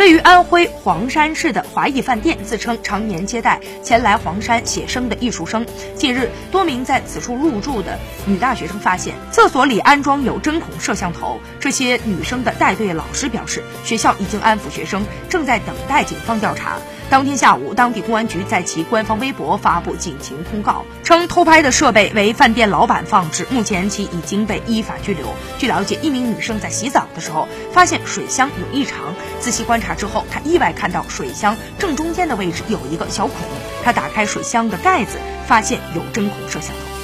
位于安徽黄山市的华谊饭店自称常年接待前来黄山写生的艺术生。近日，多名在此处入住的女大学生发现厕所里安装有针孔摄像头。这些女生的带队老师表示，学校已经安抚学生，正在等待警方调查。当天下午，当地公安局在其官方微博发布警情通告，称偷拍的设备为饭店老板放置，目前其已经被依法拘留。据了解，一名女生在洗澡的时候发现水箱有异常，仔细观察之后，她意外看到水箱正中间的位置有一个小孔，她打开水箱的盖子，发现有针孔摄像头。